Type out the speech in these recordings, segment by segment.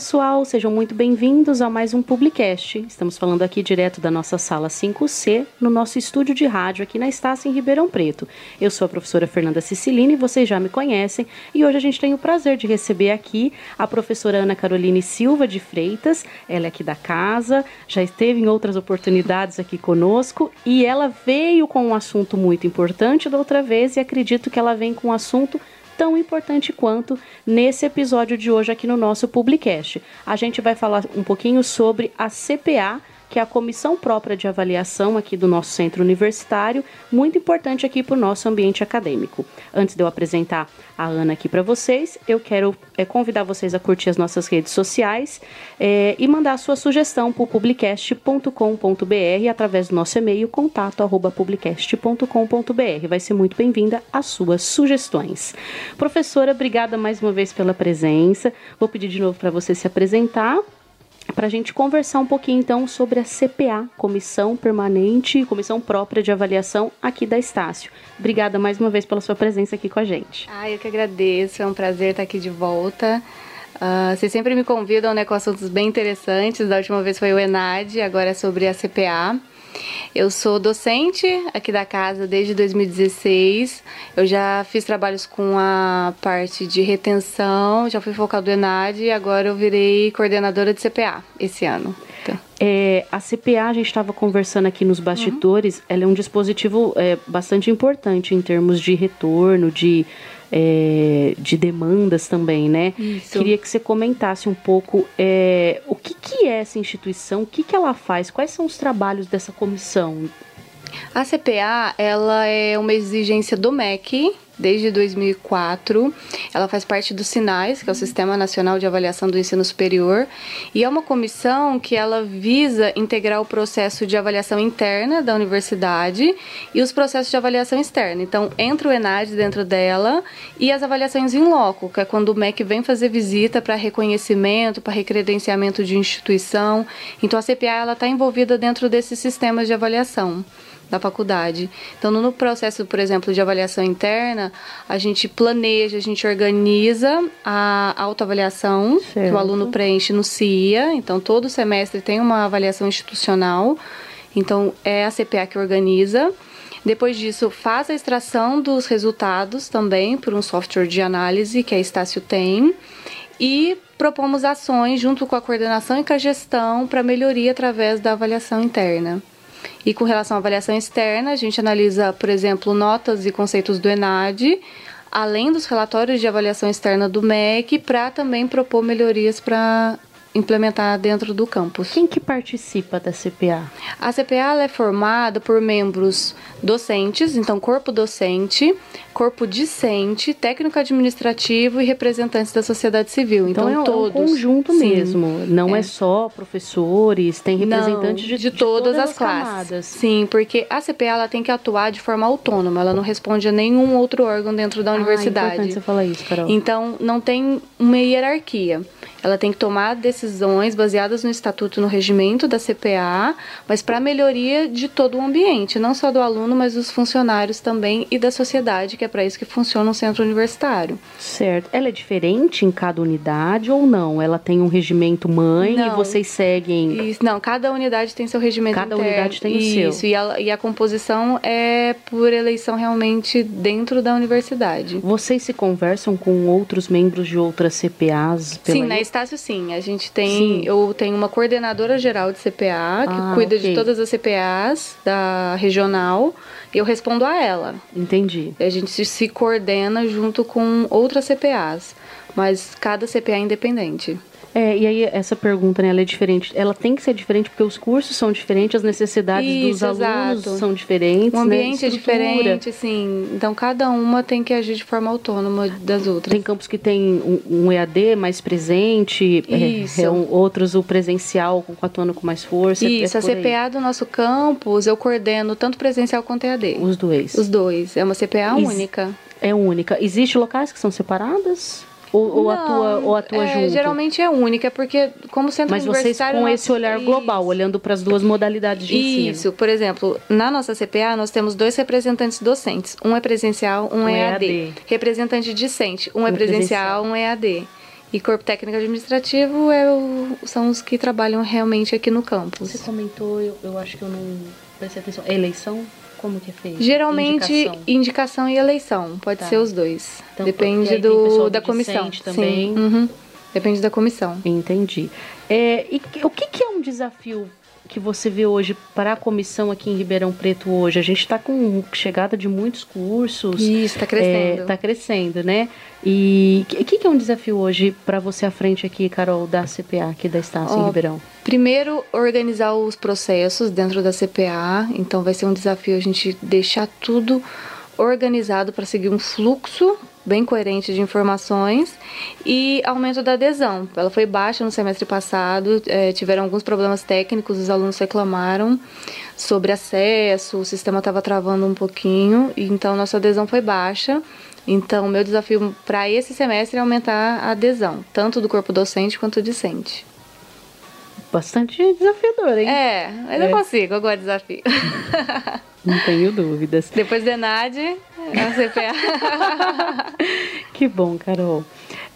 pessoal, sejam muito bem-vindos a mais um Publicast. Estamos falando aqui direto da nossa sala 5C, no nosso estúdio de rádio aqui na Estácia em Ribeirão Preto. Eu sou a professora Fernanda Sicilini, vocês já me conhecem, e hoje a gente tem o prazer de receber aqui a professora Ana Caroline Silva de Freitas. Ela é aqui da casa, já esteve em outras oportunidades aqui conosco e ela veio com um assunto muito importante da outra vez e acredito que ela vem com um assunto tão importante quanto nesse episódio de hoje aqui no nosso Publicast. A gente vai falar um pouquinho sobre a CPA, que é a comissão própria de avaliação aqui do nosso centro universitário, muito importante aqui para o nosso ambiente acadêmico. Antes de eu apresentar a Ana aqui para vocês, eu quero é, convidar vocês a curtir as nossas redes sociais é, e mandar a sua sugestão para o publicast.com.br através do nosso e-mail contato@publicast.com.br. Vai ser muito bem-vinda as suas sugestões. Professora, obrigada mais uma vez pela presença. Vou pedir de novo para você se apresentar para a gente conversar um pouquinho então sobre a CPA, Comissão Permanente, Comissão Própria de Avaliação aqui da Estácio. Obrigada mais uma vez pela sua presença aqui com a gente. Ah, eu que agradeço, é um prazer estar aqui de volta. Uh, vocês sempre me convidam né, com assuntos bem interessantes. Da última vez foi o ENAD, agora é sobre a CPA. Eu sou docente aqui da casa desde 2016. Eu já fiz trabalhos com a parte de retenção, já fui focado do ENAD e agora eu virei coordenadora de CPA esse ano. Então. É, a CPA, a gente estava conversando aqui nos bastidores, uhum. ela é um dispositivo é, bastante importante em termos de retorno, de é, de demandas também, né? Isso. Queria que você comentasse um pouco é, o que, que é essa instituição, o que, que ela faz, quais são os trabalhos dessa comissão? A CPA, ela é uma exigência do MEC, desde 2004. Ela faz parte do SINAIS, que é o Sistema Nacional de Avaliação do Ensino Superior, e é uma comissão que ela visa integrar o processo de avaliação interna da universidade e os processos de avaliação externa. Então, entra o ENAD dentro dela e as avaliações em loco, que é quando o MEC vem fazer visita para reconhecimento, para recredenciamento de instituição. Então, a CPA ela está envolvida dentro desses sistemas de avaliação da faculdade. Então, no processo, por exemplo, de avaliação interna, a gente planeja, a gente organiza a autoavaliação certo. que o aluno preenche no CIA. Então, todo semestre tem uma avaliação institucional. Então, é a CPA que organiza. Depois disso, faz a extração dos resultados também por um software de análise que a Estácio tem. E propomos ações junto com a coordenação e com a gestão para melhoria através da avaliação interna. E com relação à avaliação externa, a gente analisa, por exemplo, notas e conceitos do ENAD, além dos relatórios de avaliação externa do MEC, para também propor melhorias para implementar dentro do campus. Quem que participa da CPA? A CPA é formada por membros docentes, então corpo docente, corpo discente, técnico administrativo e representantes da sociedade civil. Então, então é todos. um conjunto sim, mesmo. Não é. é. só professores, tem representantes não, de, de, de, todas, todas as, as classes. Sim, porque a CPA ela tem que atuar de forma autônoma. Ela não responde a nenhum outro órgão dentro da ah, universidade. É importante você falar isso, Carol. Então não tem uma hierarquia. Ela tem que tomar decisões baseadas no estatuto, no regimento da CPA, mas para melhoria de todo o ambiente, não só do aluno, mas dos funcionários também e da sociedade, que é para isso que funciona um centro universitário. Certo. Ela é diferente em cada unidade ou não? Ela tem um regimento mãe não. e vocês seguem? Isso, não, cada unidade tem seu regimento Cada interno. unidade tem isso, o seu. E a, e a composição é por eleição realmente dentro da universidade. Vocês se conversam com outros membros de outras CPAs? Pela Sim, na Estácio sim. A gente tem, sim. eu tenho uma coordenadora geral de CPA que ah, cuida okay. de todas as CPAs da regional e eu respondo a ela. Entendi. A gente se, se coordena junto com outras CPAs, mas cada CPA é independente. É, e aí essa pergunta, né, ela é diferente. Ela tem que ser diferente porque os cursos são diferentes, as necessidades Isso, dos alunos exato. são diferentes, O né, ambiente né? é diferente, sim. Então cada uma tem que agir de forma autônoma das outras. Tem campos que tem um, um EAD mais presente, é, é um, outros o presencial atuando com mais força. É Isso, a CPA do nosso campus eu coordeno tanto presencial quanto EAD. Os dois. Os dois. É uma CPA Ex única. É única. Existem locais que são separadas? Ou, ou atua, ou atua é, junto? Geralmente é única, porque como centro Mas vocês com esse olhar isso. global, olhando para as duas modalidades de ensino. Isso, por exemplo, na nossa CPA nós temos dois representantes docentes. Um é presencial, um, um é EAD. EAD. Representante discente, um, um é presencial, presencial, um é EAD. E corpo técnico administrativo é o, são os que trabalham realmente aqui no campus. Você comentou, eu, eu acho que eu não prestei atenção. É eleição? Como que é feito? Geralmente indicação, indicação e eleição, pode tá. ser os dois. Então, Depende do, da comissão. Também. Sim. Uhum. Depende da comissão. Entendi. É, e o que, que é um desafio que você vê hoje para a comissão aqui em Ribeirão Preto hoje? A gente está com chegada de muitos cursos. Isso, está crescendo. Está é, crescendo, né? E o que, que, é um desafio hoje para você à frente aqui, Carol, da CPA, aqui da Estácio oh, em Ribeirão? Primeiro, organizar os processos dentro da CPA. Então, vai ser um desafio a gente deixar tudo organizado para seguir um fluxo bem coerente de informações e aumento da adesão. Ela foi baixa no semestre passado, é, tiveram alguns problemas técnicos, os alunos reclamaram sobre acesso, o sistema estava travando um pouquinho, então nossa adesão foi baixa. Então, meu desafio para esse semestre é aumentar a adesão, tanto do corpo docente quanto discente. Bastante desafiador, hein? É, mas é. eu consigo, agora desafio. Não tenho dúvidas. Depois de Enad, a CPA. que bom, Carol.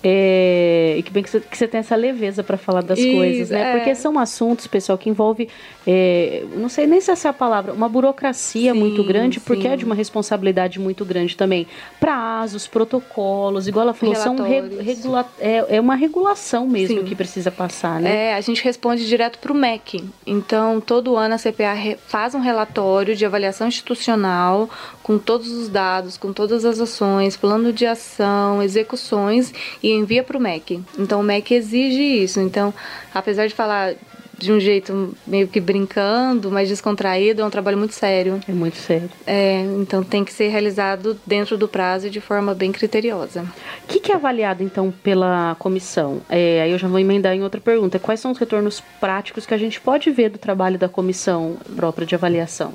É, e que bem que você, tem essa leveza para falar das Isso, coisas, né? É. Porque são assuntos, pessoal, que envolve, é, não sei nem se essa é a palavra, uma burocracia sim, muito grande, sim. porque é de uma responsabilidade muito grande também. Prazos, protocolos, igual ela falou, são re, regula, é, é uma regulação mesmo sim. que precisa passar, né? É, a gente responde direto para o MEC. Então, todo ano a CPA faz um relatório de avaliação institucional com todos os dados, com todas as ações, plano de ação, execuções e envia para o MEC. Então o MEC exige isso. Então, apesar de falar de um jeito meio que brincando, mas descontraído, é um trabalho muito sério. É muito sério. É, então tem que ser realizado dentro do prazo e de forma bem criteriosa. O que, que, é avaliado então pela comissão? É, aí eu já vou emendar em outra pergunta. Quais são os retornos práticos que a gente pode ver do trabalho da comissão própria de avaliação?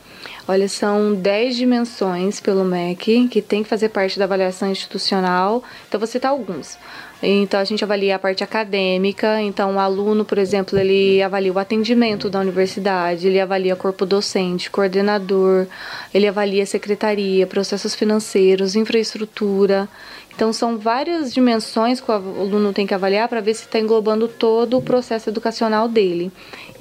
Olha, são 10 dimensões pelo MEC que tem que fazer parte da avaliação institucional. Então, vou citar alguns. Então, a gente avalia a parte acadêmica. Então, o aluno, por exemplo, ele avalia o atendimento da universidade, ele avalia corpo docente, coordenador, ele avalia secretaria, processos financeiros, infraestrutura. Então, são várias dimensões que o aluno tem que avaliar para ver se está englobando todo o processo educacional dele.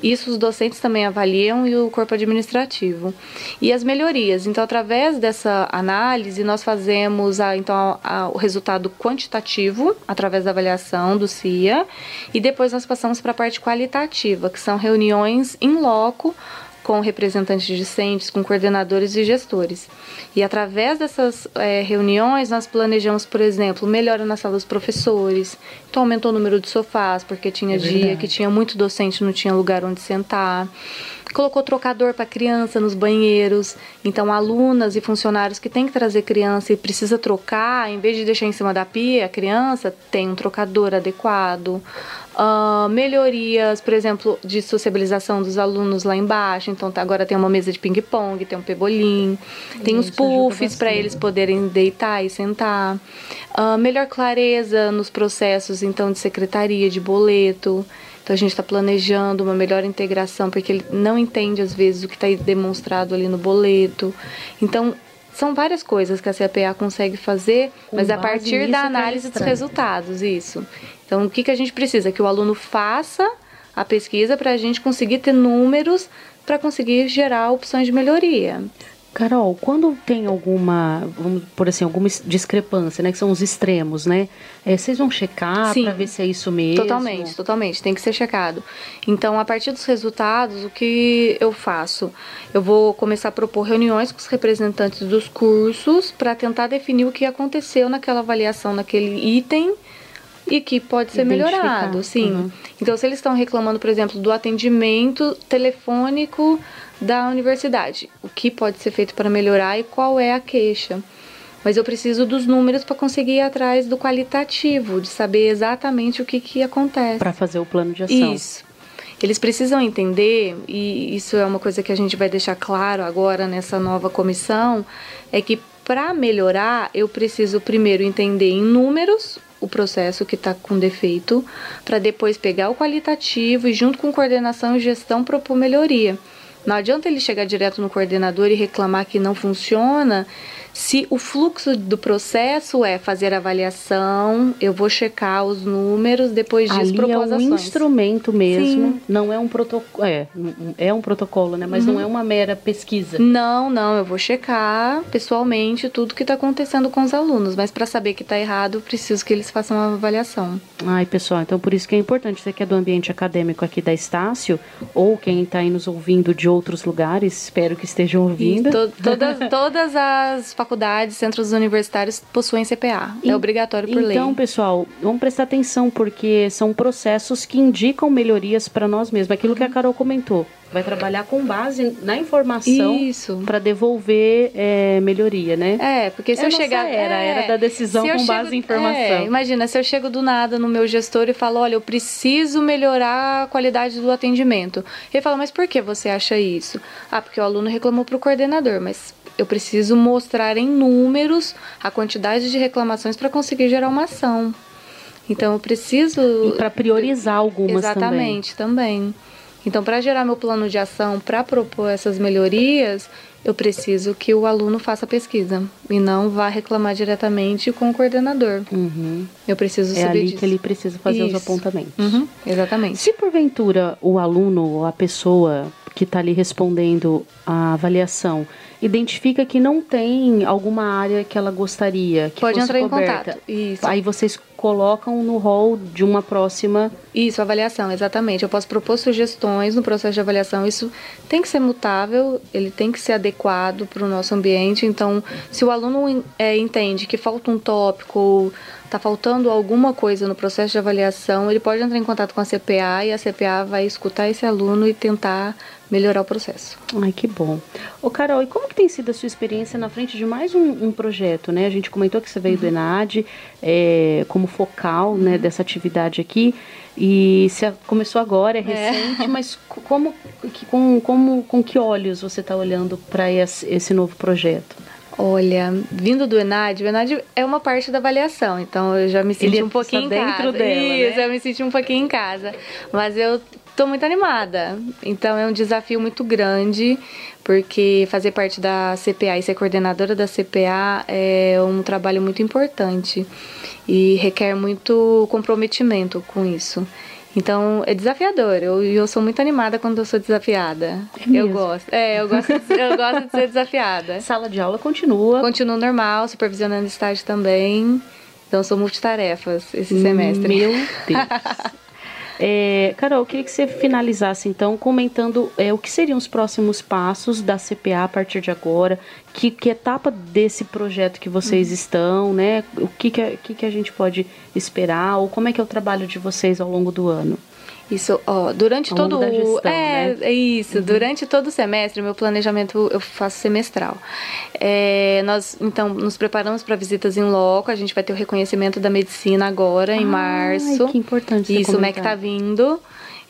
Isso os docentes também avaliam e o corpo administrativo. E as melhorias. Então, através dessa análise, nós fazemos a, então, a, o resultado quantitativo, através da avaliação do CIA, e depois nós passamos para a parte qualitativa, que são reuniões em loco com representantes discentes, com coordenadores e gestores. E através dessas é, reuniões, nós planejamos, por exemplo, melhora na sala dos professores, então aumentou o número de sofás, porque tinha é dia que tinha muito docente, não tinha lugar onde sentar colocou trocador para criança nos banheiros. Então, alunas e funcionários que têm que trazer criança e precisa trocar, em vez de deixar em cima da pia a criança, tem um trocador adequado. Uh, melhorias, por exemplo, de sociabilização dos alunos lá embaixo. Então, tá, agora tem uma mesa de ping-pong, tem um pebolim, tem os puffs para eles poderem deitar e sentar. Uh, melhor clareza nos processos, então, de secretaria, de boleto. Então a gente está planejando uma melhor integração, porque ele não entende às vezes o que está demonstrado ali no boleto. Então são várias coisas que a CPA consegue fazer, Com mas a partir da análise dos resultados, isso. Então o que, que a gente precisa? Que o aluno faça a pesquisa para a gente conseguir ter números para conseguir gerar opções de melhoria. Carol, quando tem alguma, vamos por assim, alguma discrepância, né, que são os extremos, né? É, vocês vão checar para ver se é isso mesmo? Totalmente, totalmente, tem que ser checado. Então, a partir dos resultados, o que eu faço? Eu vou começar a propor reuniões com os representantes dos cursos para tentar definir o que aconteceu naquela avaliação, naquele item e que pode ser melhorado, sim. Uhum. Então, se eles estão reclamando, por exemplo, do atendimento telefônico da universidade. O que pode ser feito para melhorar e qual é a queixa. Mas eu preciso dos números para conseguir ir atrás do qualitativo, de saber exatamente o que, que acontece. Para fazer o plano de ação. Isso. Eles precisam entender, e isso é uma coisa que a gente vai deixar claro agora nessa nova comissão, é que para melhorar eu preciso primeiro entender em números o processo que está com defeito, para depois pegar o qualitativo e junto com coordenação e gestão propor melhoria. Não adianta ele chegar direto no coordenador e reclamar que não funciona Se o fluxo do processo é fazer avaliação, eu vou checar os números, depois disso Ali é um instrumento mesmo, Sim. não é um protocolo, é, é um protocolo, né? Mas Uhum. não é uma mera pesquisa. Não, não, eu vou checar pessoalmente tudo que está acontecendo com os alunos, mas para saber que está errado, eu preciso que eles façam uma avaliação. Ai, pessoal, então por isso que é importante, você que é do ambiente acadêmico aqui da Estácio, ou quem está aí nos ouvindo de outros lugares, espero que estejam ouvindo. to- todas, todas as faculdades, centros universitários possuem CPA. E- É obrigatório por lei. Então, pessoal, vamos prestar atenção, porque são processos que indicam melhorias para nós mesmos. Aquilo que a Carol comentou. Vai trabalhar com base na informação para devolver é, melhoria, né? É, porque se É eu chegar. era, a é, era da decisão com chego- base em informação. É, imagina, se eu chego do nada no meu gestor e falo, olha, eu preciso melhorar a qualidade do atendimento. Ele fala, mas por que você acha isso? Ah, porque o aluno reclamou para o coordenador, mas eu preciso mostrar em números a quantidade de reclamações para conseguir gerar uma ação. Então eu preciso. E para priorizar algumas também. Exatamente, também. Então, para gerar meu plano de ação, para propor essas melhorias, eu preciso que o aluno faça a pesquisa e não vá reclamar diretamente com o coordenador. Uhum. Eu preciso É saber ali disso. que ele precisa fazer os Isso. apontamentos. Uhum, exatamente. Se porventura o aluno ou a pessoa que está ali respondendo a avaliação identifica que não tem alguma área que ela gostaria que Pode fosse entrar em coberta, contato. Isso. aí vocês colocam no rol de uma próxima Isso, avaliação, exatamente. Eu posso propor sugestões no processo de avaliação. Isso tem que ser mutável, ele tem que ser adequado para o nosso ambiente. Então, se o aluno é, entende que falta um tópico ou está faltando alguma coisa no processo de avaliação, ele pode entrar em contato com a CPA e a CPA vai escutar esse aluno e tentar melhorar o processo. Ai, que bom. Ô, Carol, e como que tem sido a sua experiência na frente de mais um, um projeto, né? A gente comentou que você veio do ENAD é, como focal, né, dessa atividade aqui. E você começou agora, é recente, mas co- como, que, com, como, com que olhos você está olhando para esse, esse novo projeto? Olha, vindo do ENAD, o ENAD é uma parte da avaliação, então eu já me senti Ele um pouquinho está em dentro casa. dela, Isso, né? eu me senti um pouquinho em casa. Mas eu tô muito animada. Então é um desafio muito grande, porque fazer parte da CPA e ser coordenadora da CPA é um trabalho muito importante e requer muito comprometimento com isso. Então é desafiador. Eu, eu sou muito animada quando eu sou desafiada. eu mesmo? gosto. É, eu gosto, de, eu gosto de ser desafiada. Sala de aula continua. Continuo normal, supervisionando estágio também. Então, sou multitarefas esse semestre. Meu Deus. É, Carol, eu queria que você finalizasse então comentando é, o que seriam os próximos passos da CPA a partir de agora, que, que etapa desse projeto que Uhum. vocês estão, né? O que, que, a- que, que a gente pode esperar, ou como é que é o trabalho de vocês ao longo do ano? Isso, ó, durante Ao todo da o. gestão, é, né? é isso. Durante todo o semestre, meu planejamento eu faço semestral. É, nós, então, nos preparamos para visitas em loco. A gente vai ter o reconhecimento da medicina agora, em Ai, março. que importante Isso, o MEC tá vindo.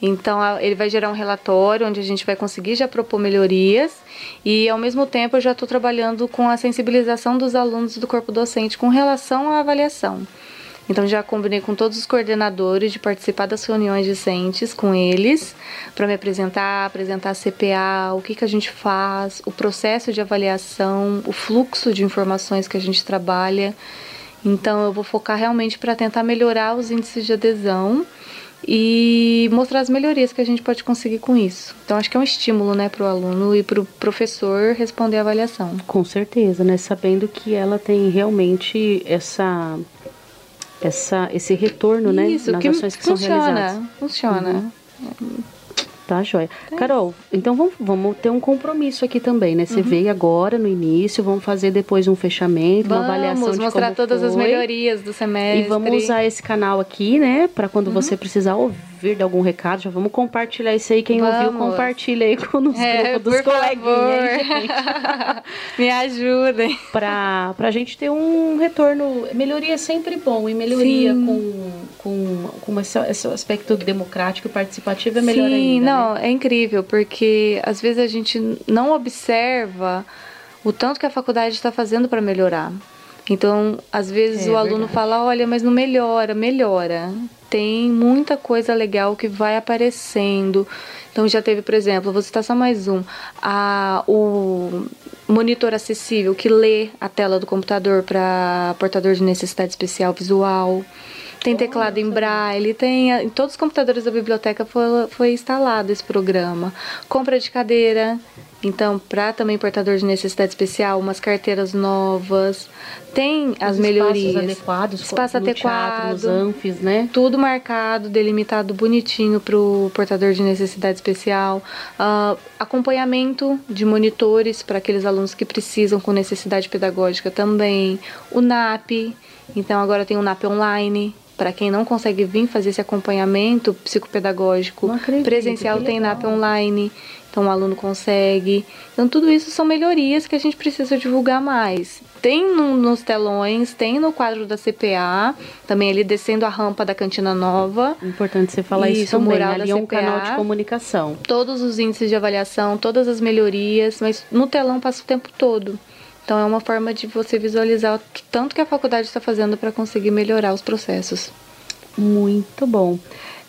Então, ele vai gerar um relatório onde a gente vai conseguir já propor melhorias. E, ao mesmo tempo, eu já estou trabalhando com a sensibilização dos alunos do corpo docente com relação à avaliação. Então já combinei com todos os coordenadores de participar das reuniões discentes com eles para me apresentar, apresentar a CPA, o que, que a gente faz, o processo de avaliação, o fluxo de informações que a gente trabalha. Então eu vou focar realmente para tentar melhorar os índices de adesão e mostrar as melhorias que a gente pode conseguir com isso. Então acho que é um estímulo, né, para o aluno e para o professor responder a avaliação. Com certeza, né? Sabendo que ela tem realmente essa, essa esse retorno, né? Isso, nas que ações que são funciona, realizadas. funciona. Tá, joia. Carol, então vamos, vamos ter um compromisso aqui também, né? Uhum. Você veio agora no início, vamos fazer depois um fechamento, uma avaliação Vamos de mostrar como todas as foi. melhorias do semestre. E vamos usar esse canal aqui, né? Uhum. quando você precisar ouvir de algum recado, já vamos compartilhar isso aí. Quem ouviu, Vamos. compartilha aí com os É, grupos dos coleguinhas. Me ajudem. pra, pra gente ter um retorno. Melhoria é sempre bom, e melhoria Sim. com, com, com esse, esse aspecto democrático e participativo é melhor Sim, ainda. né? não, é incrível, porque às vezes a gente não observa o tanto que a faculdade está fazendo para melhorar. Então, às vezes É o aluno verdade. fala, olha, mas não melhora, melhora. Tem muita coisa legal que vai aparecendo. Então já teve, por exemplo, vou citar só mais um, a, o monitor acessível que lê a tela do computador para portador de necessidade especial visual. Tem teclado em braille, tem em todos os computadores da biblioteca foi, foi instalado esse programa. Compra de cadeira, então, para também portador de necessidade especial, umas carteiras novas, tem as Os melhorias. Espaços adequados, espaço adequado, teatro, nos anfis, né? Tudo marcado, delimitado bonitinho para o portador de necessidade especial. Uh, acompanhamento de monitores para aqueles alunos que precisam com necessidade pedagógica também. O NAP, então agora tem o NAP online, para quem não consegue vir fazer esse acompanhamento psicopedagógico acredito, presencial, tem NAP online, então o aluno consegue. Então tudo isso são melhorias que a gente precisa divulgar mais. Tem no, nos telões, tem no quadro da CPA, também ali descendo a rampa da Cantina Nova. Importante você falar isso, isso também, mural ali é um CPA, canal de comunicação. Todos os índices de avaliação, todas as melhorias, mas no telão passa o tempo todo. Então é uma forma de você visualizar o tanto que a faculdade está fazendo para conseguir melhorar os processos. Muito bom.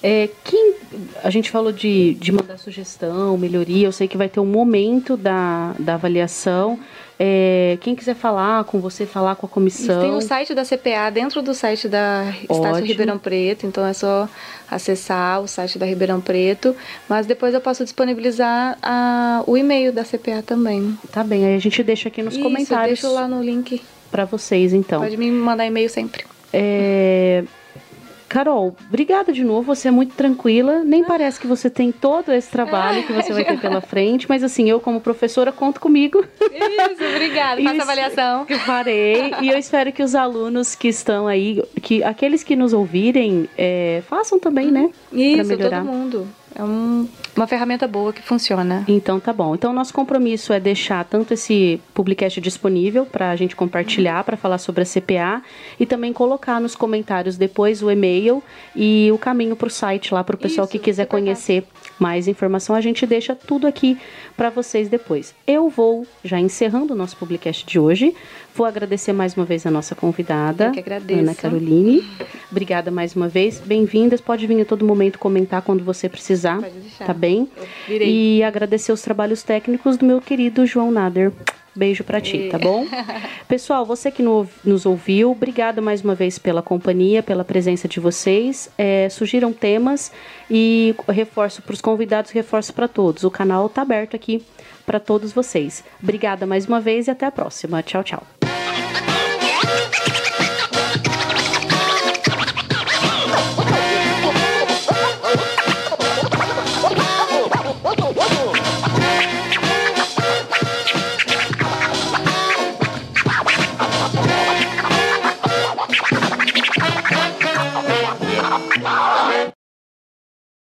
É, quem, a gente falou de, de mandar sugestão, melhoria, eu sei que vai ter um momento da, da avaliação. É, quem quiser falar com você, falar com a comissão. Tem o site da CPA dentro do site da Estácio Ribeirão Preto, então é só acessar o site da Ribeirão Preto. Mas depois eu posso disponibilizar a, o e-mail da CPA também. Tá bem, aí a gente deixa aqui nos Isso, comentários. Deixa lá no link. Para vocês, então. Pode me mandar e-mail sempre. É, Carol, obrigada de novo. Você é muito tranquila. Nem parece que você tem todo esse trabalho que você vai ter pela frente, mas assim, eu como professora conto comigo. Isso, obrigada. Faça avaliação. Farei. E eu espero que os alunos que estão aí, que aqueles que nos ouvirem, é, façam também, né? Isso, todo mundo. É um, uma ferramenta boa que funciona. Então tá bom. Então nosso compromisso é deixar tanto esse publicast disponível para a gente compartilhar, para falar sobre a CPA e também colocar nos comentários depois o e-mail e o caminho para o site lá para o pessoal Isso, que quiser conhecer mais informação. A gente deixa tudo aqui para vocês depois. Eu vou já encerrando o nosso publicast de hoje. Vou agradecer mais uma vez a nossa convidada, Eu que agradeço. Ana Caroline. Obrigada mais uma vez. Bem-vindas. Pode vir a todo momento comentar quando você precisar. Pode deixar. Tá bem? E agradecer os trabalhos técnicos do meu querido João Nader. Beijo para ti, tá bom? Pessoal, você que nos ouviu, obrigada mais uma vez pela companhia, pela presença de vocês. É, surgiram temas e reforço para os convidados, reforço para todos. O canal está aberto aqui para todos vocês. Obrigada mais uma vez e até a próxima. Tchau, tchau.